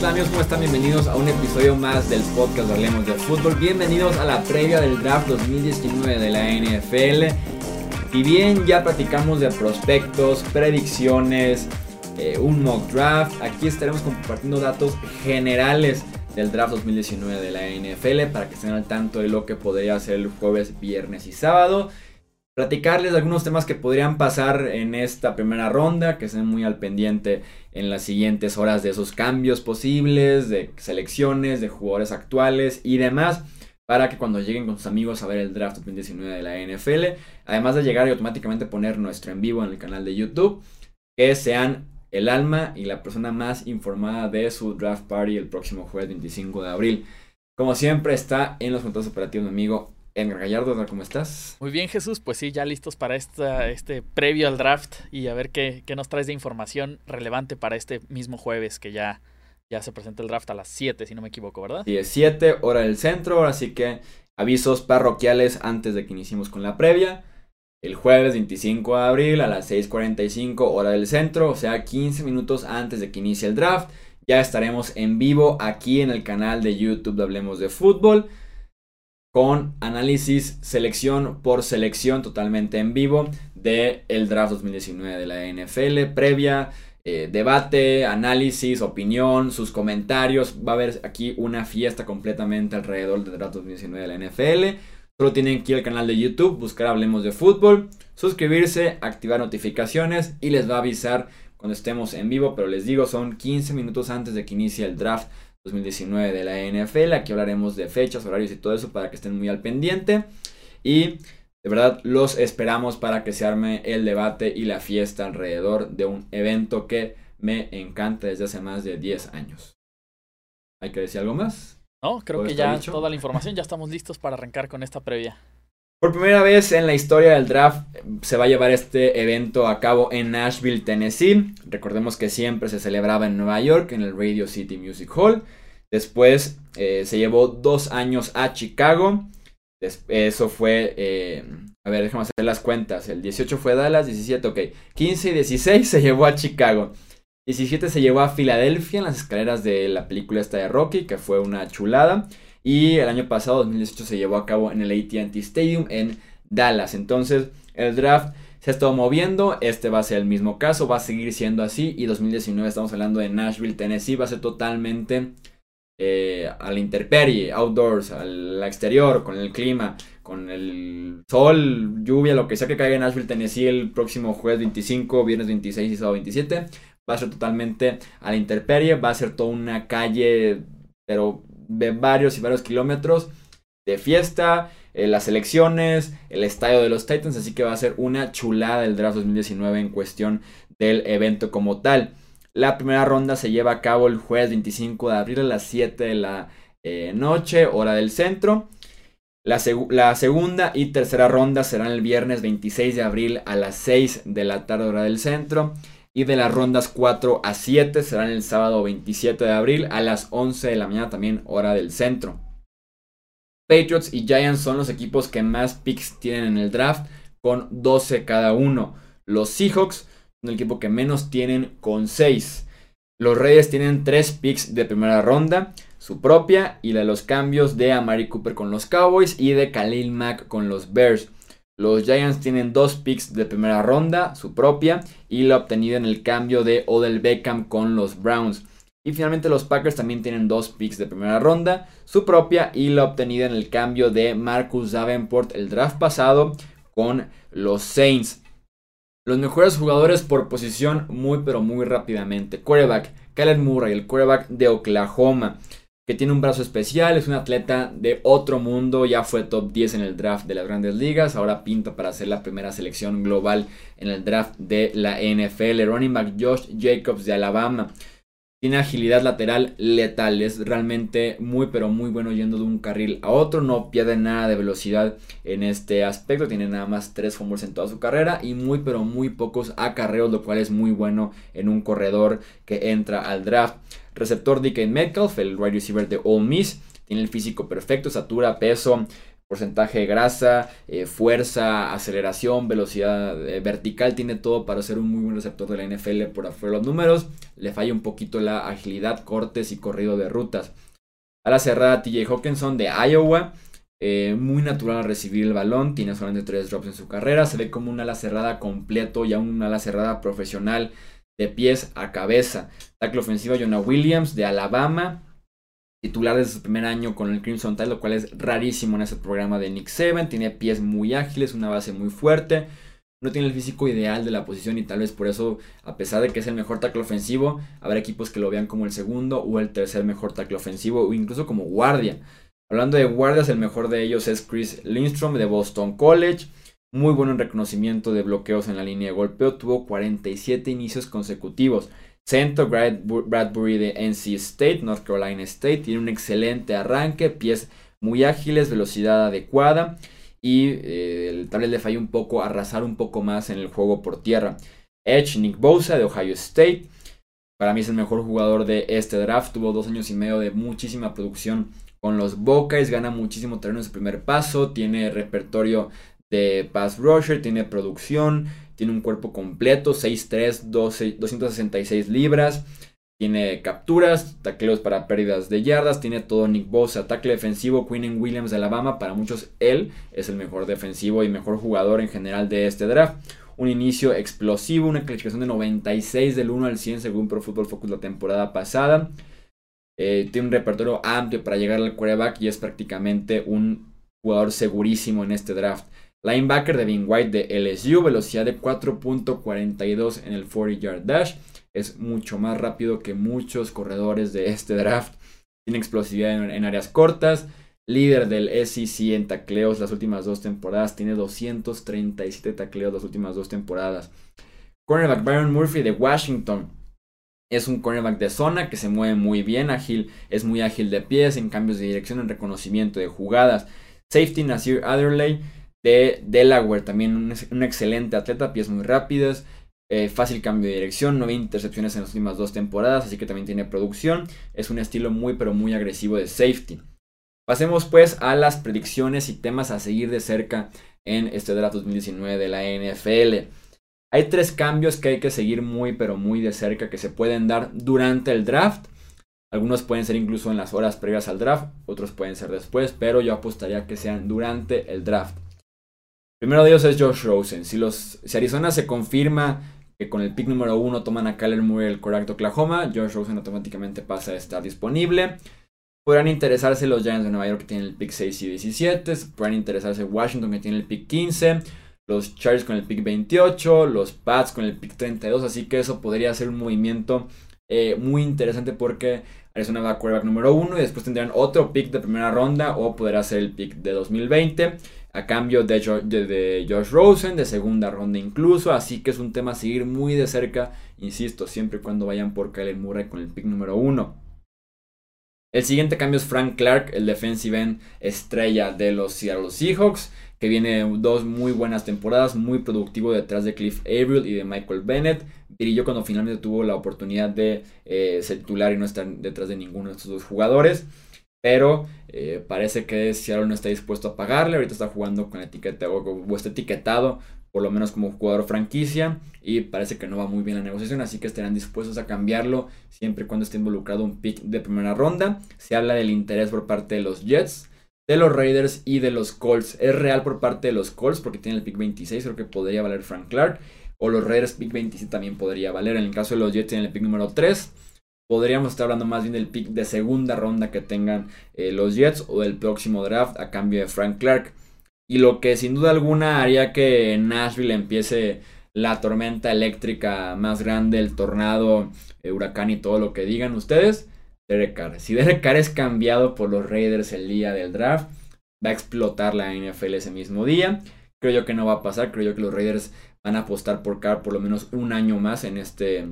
tal amigos? ¿Cómo están? Bienvenidos a un episodio más del podcast de Hablemos de Fútbol. Bienvenidos a la previa del draft 2019 de la NFL. Y bien, ya platicamos de prospectos, predicciones, eh, un mock draft. Aquí estaremos compartiendo datos generales del draft 2019 de la NFL para que estén al tanto de lo que podría ser el jueves, viernes y sábado platicarles algunos temas que podrían pasar en esta primera ronda, que estén muy al pendiente en las siguientes horas de esos cambios posibles, de selecciones, de jugadores actuales y demás, para que cuando lleguen con sus amigos a ver el draft 2019 de la NFL, además de llegar y automáticamente poner nuestro en vivo en el canal de YouTube, que sean el alma y la persona más informada de su draft party el próximo jueves 25 de abril. Como siempre está en los controles operativos mi amigo Edgar Gallardo, ¿cómo estás? Muy bien, Jesús. Pues sí, ya listos para esta, este previo al draft y a ver qué, qué, nos traes de información relevante para este mismo jueves que ya, ya se presenta el draft a las 7, si no me equivoco, ¿verdad? Sí, es 7, hora del centro, así que avisos parroquiales antes de que iniciemos con la previa. El jueves 25 de abril a las 6.45 hora del centro, o sea 15 minutos antes de que inicie el draft. Ya estaremos en vivo aquí en el canal de YouTube de Hablemos de Fútbol con análisis selección por selección totalmente en vivo de el draft 2019 de la NFL, previa, eh, debate, análisis, opinión, sus comentarios. Va a haber aquí una fiesta completamente alrededor del draft 2019 de la NFL. Solo tienen que ir al canal de YouTube, buscar Hablemos de Fútbol, suscribirse, activar notificaciones y les va a avisar cuando estemos en vivo. Pero les digo, son 15 minutos antes de que inicie el draft 2019 de la NFL. Aquí hablaremos de fechas, horarios y todo eso para que estén muy al pendiente. Y de verdad los esperamos para que se arme el debate y la fiesta alrededor de un evento que me encanta desde hace más de 10 años. ¿Hay que decir algo más? No, creo que ya toda la información, ya estamos listos para arrancar con esta previa. Por primera vez en la historia del draft se va a llevar este evento a cabo en Nashville, Tennessee. Recordemos que siempre se celebraba en Nueva York, en el Radio City Music Hall. Después eh, se llevó dos años a Chicago. Eso fue, eh, a ver, déjame hacer las cuentas. El 18 fue Dallas, 17, ok. 15 y 16 se llevó a Chicago. 17 se llevó a Filadelfia en las escaleras de la película esta de Rocky, que fue una chulada. Y el año pasado, 2018, se llevó a cabo en el ATT Stadium en Dallas. Entonces, el draft se ha estado moviendo. Este va a ser el mismo caso, va a seguir siendo así. Y 2019, estamos hablando de Nashville, Tennessee, va a ser totalmente eh, a la intemperie, outdoors, al exterior, con el clima, con el sol, lluvia, lo que sea que caiga en Nashville, Tennessee el próximo jueves 25, viernes 26 y sábado 27. Va a ser totalmente a la intemperie, va a ser toda una calle, pero de varios y varios kilómetros de fiesta, eh, las elecciones, el estadio de los Titans, así que va a ser una chulada el draft 2019 en cuestión del evento como tal. La primera ronda se lleva a cabo el jueves 25 de abril a las 7 de la eh, noche, hora del centro. La, la, segunda y tercera ronda serán el viernes 26 de abril a las 6 de la tarde, hora del centro y de las rondas 4 a 7 serán el sábado 27 de abril a las 11 de la mañana también hora del centro. Patriots y Giants son los equipos que más picks tienen en el draft con 12 cada uno. Los Seahawks son el equipo que menos tienen con 6. Los Reyes tienen 3 picks de primera ronda, su propia y la de los cambios de Amari Cooper con los Cowboys y de Khalil Mack con los Bears. Los Giants tienen dos picks de primera ronda, su propia, y la obtenida en el cambio de Odell Beckham con los Browns. Y finalmente los Packers también tienen dos picks de primera ronda, su propia y la obtenida en el cambio de Marcus Davenport el draft pasado con los Saints. Los mejores jugadores por posición muy pero muy rápidamente. Quarterback, Kellen Murray, el quarterback de Oklahoma que tiene un brazo especial, es un atleta de otro mundo, ya fue top 10 en el draft de las grandes ligas, ahora pinta para ser la primera selección global en el draft de la NFL. Running back Josh Jacobs de Alabama. Tiene agilidad lateral letal, es realmente muy pero muy bueno yendo de un carril a otro, no pierde nada de velocidad en este aspecto, tiene nada más 3 fumbles en toda su carrera y muy pero muy pocos acarreos, lo cual es muy bueno en un corredor que entra al draft. Receptor DK Metcalf, el wide receiver de Ole Miss. Tiene el físico perfecto, estatura, peso, porcentaje de grasa, eh, fuerza, aceleración, velocidad eh, vertical, tiene todo para ser un muy buen receptor de la NFL por afuera de los números. Le falla un poquito la agilidad, cortes y corrido de rutas. A la cerrada, TJ Hawkinson de Iowa. Eh, muy natural al recibir el balón, tiene solamente tres drops en su carrera, se ve como un ala cerrada completo, ya un ala cerrada profesional de pies a cabeza. Tackle ofensivo Jonah Williams de Alabama, titular desde su primer año con el Crimson Tide, lo cual es rarísimo en ese programa de Nick Seven. Tiene pies muy ágiles, una base muy fuerte. No tiene el físico ideal de la posición y tal vez por eso, a pesar de que es el mejor tackle ofensivo, habrá equipos que lo vean como el segundo o el tercer mejor tackle ofensivo o incluso como guardia. Hablando de guardias, el mejor de ellos es Chris Lindstrom de Boston College. Muy bueno en reconocimiento de bloqueos en la línea de golpeo. Tuvo 47 inicios consecutivos. Centro Bradbury de NC State, North Carolina State, tiene un excelente arranque, pies muy ágiles, velocidad adecuada y eh, tal vez le falló un poco arrasar un poco más en el juego por tierra. Edge Nick Bosa de Ohio State, para mí es el mejor jugador de este draft, tuvo dos años y medio de muchísima producción con los Buckeyes, gana muchísimo terreno en su primer paso, tiene repertorio de pass rusher, tiene producción, tiene un cuerpo completo, 6'3, 266 libras. Tiene capturas, tacleos para pérdidas de yardas, tiene todo Nick Bosa, tackle defensivo, Quinn Williams de Alabama. Para muchos, él es el mejor defensivo y mejor jugador en general de este draft. Un inicio explosivo, una calificación de 96 del 1 al 100 según Pro Football Focus la temporada pasada. Eh, tiene un repertorio amplio para llegar al quarterback y es prácticamente un jugador segurísimo en este draft. Linebacker Devin White de LSU, velocidad de 4.42 en el 40 yard dash. Es mucho más rápido que muchos corredores de este draft. Tiene explosividad en, áreas cortas. Líder del SEC en tacleos las últimas dos temporadas. Tiene 237 tacleos las últimas dos temporadas. Cornerback Byron Murphy de Washington. Es un cornerback de zona que se mueve muy bien, ágil, es muy ágil de pies, en cambios de dirección, en reconocimiento de jugadas. Safety Nasir Adderley de Delaware, también un, excelente atleta, pies muy rápidas, eh, fácil cambio de dirección, no intercepciones en las últimas dos temporadas, así que también tiene producción. Es un estilo muy pero muy agresivo de safety. Pasemos pues a las predicciones y temas a seguir de cerca en este draft 2019 de la NFL. Hay tres cambios que hay que seguir muy pero muy de cerca que se pueden dar durante el draft. Algunos pueden ser incluso en las horas previas al draft, otros pueden ser después, pero yo apostaría que sean durante el draft. Primero de ellos es Josh Rosen. Si, los, si Arizona se confirma que con el pick número uno toman a Kyler Murray el correcto Oklahoma, Josh Rosen automáticamente pasa a estar disponible. Podrán interesarse los Giants de Nueva York que tienen el pick 6 y 17. Podrán interesarse Washington que tiene el pick 15. Los Chargers con el pick 28. Los Pats con el pick 32. Así que eso podría ser un movimiento eh, muy interesante porque Arizona va a quarterback número uno. Y después tendrán otro pick de primera ronda. O podrá ser el pick de 2020 a cambio de, Josh Rosen, de segunda ronda incluso, así que es un tema a seguir muy de cerca, insisto, siempre y cuando vayan por Kyler Murray con el pick número uno. El siguiente cambio es Frank Clark, el defensive end estrella de los Seattle Seahawks, que viene dos muy buenas temporadas, muy productivo detrás de Cliff Averill y de Michael Bennett. Brilló cuando finalmente tuvo la oportunidad de eh, ser titular y no estar detrás de ninguno de estos dos jugadores. Pero eh, parece que Seattle no está dispuesto a pagarle. Ahorita está jugando con etiqueta o, está etiquetado, por lo menos como jugador franquicia. Y parece que no va muy bien la negociación. Así que estarán dispuestos a cambiarlo siempre y cuando esté involucrado un pick de primera ronda. Se habla del interés por parte de los Jets, de los Raiders y de los Colts. Es real por parte de los Colts porque tiene el pick 26. Creo que podría valer Frank Clark. O los Raiders pick 27 también podría valer. En el caso de los Jets tienen el pick número 3 podríamos estar hablando más bien del pick de segunda ronda que tengan eh, los Jets o del próximo draft a cambio de Frank Clark. Y lo que sin duda alguna haría que Nashville empiece la tormenta eléctrica más grande, el tornado, el huracán y todo lo que digan ustedes, Derek Carr. Si Derek Carr es cambiado por los Raiders el día del draft, va a explotar la NFL ese mismo día. Creo yo que no va a pasar, creo yo que los Raiders van a apostar por Carr por lo menos un año más en este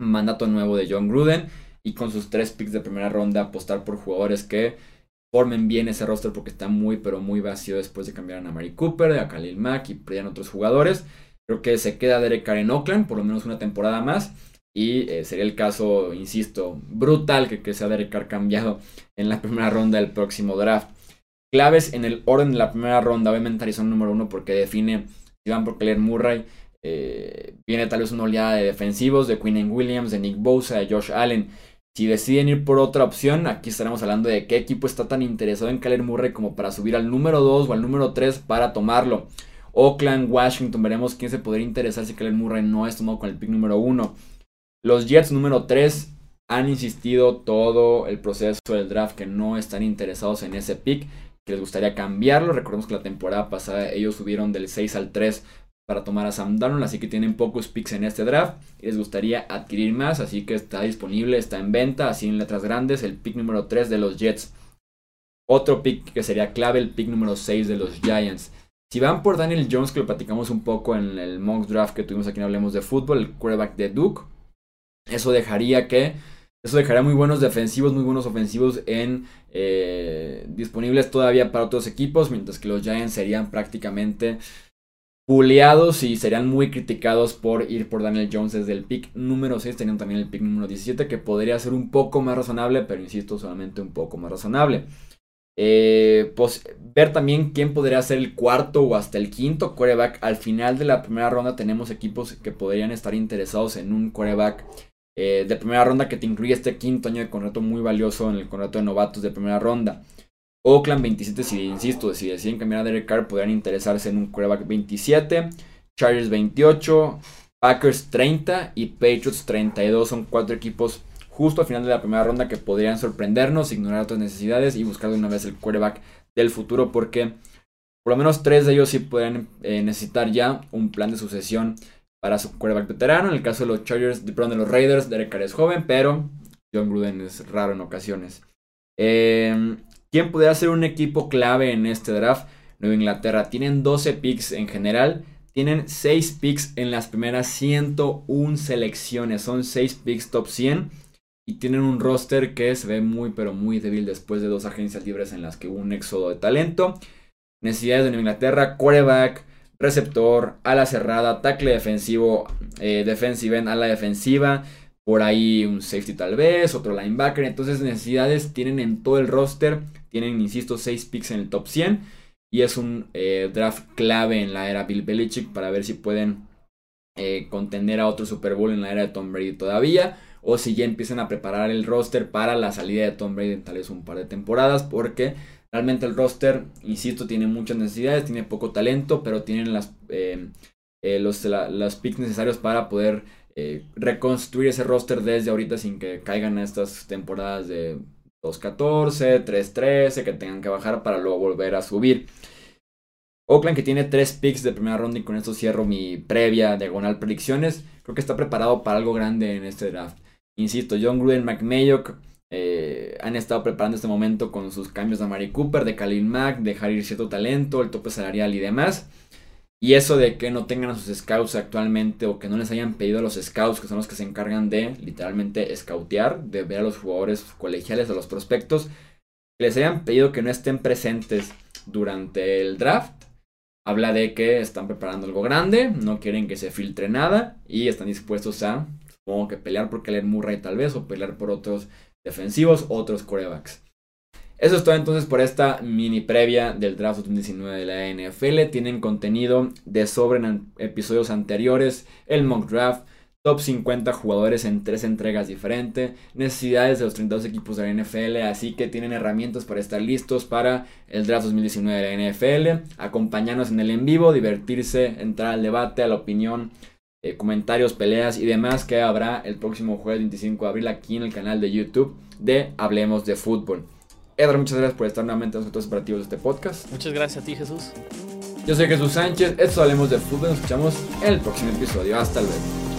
mandato nuevo de John Gruden y con sus tres picks de primera ronda apostar por jugadores que formen bien ese roster porque está muy pero muy vacío después de cambiar a Mary Cooper, a Khalil Mack y perdían otros jugadores. Creo que se queda Derek Carr en Oakland por lo menos una temporada más y eh, sería el caso, insisto, brutal que, que sea Derek Carr cambiado en la primera ronda del próximo draft. Claves en el orden de la primera ronda. Obviamente Arizona número uno porque define si van por Claire Murray. Eh, viene tal vez una oleada de defensivos de Quinn Williams, de Nick Bosa, de Josh Allen. Si deciden ir por otra opción, aquí estaremos hablando de qué equipo está tan interesado en Kyler Murray como para subir al número 2 o al número 3 para tomarlo. Oakland, Washington, veremos quién se podría interesar si Kyler Murray no es tomado con el pick número 1. Los Jets número 3 han insistido todo el proceso del draft que no están interesados en ese pick, que les gustaría cambiarlo. Recordemos que la temporada pasada ellos subieron del 6 al 3 para tomar a Sam Darnold, así que tienen pocos picks en este draft y les gustaría adquirir más, así que está disponible, está en venta, así en letras grandes, el pick número 3 de los Jets. Otro pick que sería clave, el pick número 6 de los Giants. Si van por Daniel Jones, que lo platicamos un poco en el mock draft que tuvimos aquí en Hablemos de Fútbol, el quarterback de Duke, eso dejaría que eso dejaría muy buenos defensivos, muy buenos ofensivos en eh, disponibles todavía para otros equipos, mientras que los Giants serían prácticamente puleados y serían muy criticados por ir por Daniel Jones desde el pick número 6. Tenían también el pick número 17 que podría ser un poco más razonable, pero insisto, solamente un poco más razonable. Eh, pues ver también quién podría ser el cuarto o hasta el quinto quarterback. Al final de la primera ronda tenemos equipos que podrían estar interesados en un quarterback eh, de primera ronda que te incluye este quinto año de contrato muy valioso en el contrato de novatos de primera ronda. Oakland 27, si insisto, si deciden cambiar a Derek Carr, podrían interesarse en un quarterback 27. Chargers 28, Packers 30 y Patriots 32. Son cuatro equipos justo al final de la primera ronda que podrían sorprendernos, ignorar otras necesidades y buscar de una vez el quarterback del futuro porque por lo menos tres de ellos sí pueden eh, necesitar ya un plan de sucesión para su quarterback veterano. En el caso de los Chargers, de, de los Raiders, Derek Carr es joven, pero John Gruden es raro en ocasiones. Eh, ¿Quién podría ser un equipo clave en este draft? Nueva Inglaterra. Tienen 12 picks en general. Tienen 6 picks en las primeras 101 selecciones. Son 6 picks top 100. Y tienen un roster que se ve muy pero muy débil después de dos agencias libres en las que hubo un éxodo de talento. Necesidades de Nueva Inglaterra, quarterback, receptor, ala cerrada, tackle defensivo, eh, defensive end, ala defensiva, por ahí un safety tal vez, otro linebacker. Entonces necesidades tienen en todo el roster. Tienen, insisto, 6 picks en el top 100. Y es un eh, draft clave en la era Bill Belichick para ver si pueden eh, contender a otro Super Bowl en la era de Tom Brady todavía. O si ya empiezan a preparar el roster para la salida de Tom Brady en tal vez un par de temporadas. Porque realmente el roster, insisto, tiene muchas necesidades, tiene poco talento, pero tienen las, eh, los, los picks necesarios para poder reconstruir ese roster desde ahorita sin que caigan a estas temporadas de 2.14, 3.13 que tengan que bajar para luego volver a subir. Oakland que tiene 3 picks de primera ronda y con esto cierro mi previa diagonal predicciones. Creo que está preparado para algo grande en este draft. Insisto, John Gruden, McMayock eh, han estado preparando este momento con sus cambios de Mari Cooper, de Khalil Mack, dejar ir cierto talento, el tope salarial y demás. Y eso de que no tengan a sus scouts actualmente o que no les hayan pedido a los scouts, que son los que se encargan de literalmente scoutear, de ver a los jugadores colegiales, a los prospectos, que les hayan pedido que no estén presentes durante el draft, habla de que están preparando algo grande, no quieren que se filtre nada y están dispuestos a, supongo que pelear por Kellen Murray tal vez o pelear por otros defensivos, otros corebacks. Eso es todo entonces por esta mini previa del draft 2019 de la NFL. Tienen contenido de sobre en episodios anteriores, el mock draft, top 50 jugadores en tres entregas diferentes, necesidades de los 32 equipos de la NFL, así que tienen herramientas para estar listos para el draft 2019 de la NFL. Acompañarnos en el en vivo, divertirse, entrar al debate, a la opinión. Eh, comentarios, peleas y demás que habrá el próximo jueves 25 de abril aquí en el canal de YouTube de Hablemos de Fútbol. Edgar, muchas gracias por estar nuevamente en los operativos de este podcast. Muchas gracias a ti, Jesús. Yo soy Jesús Sánchez, esto hablemos de fútbol, nos escuchamos en el próximo episodio. Hasta luego.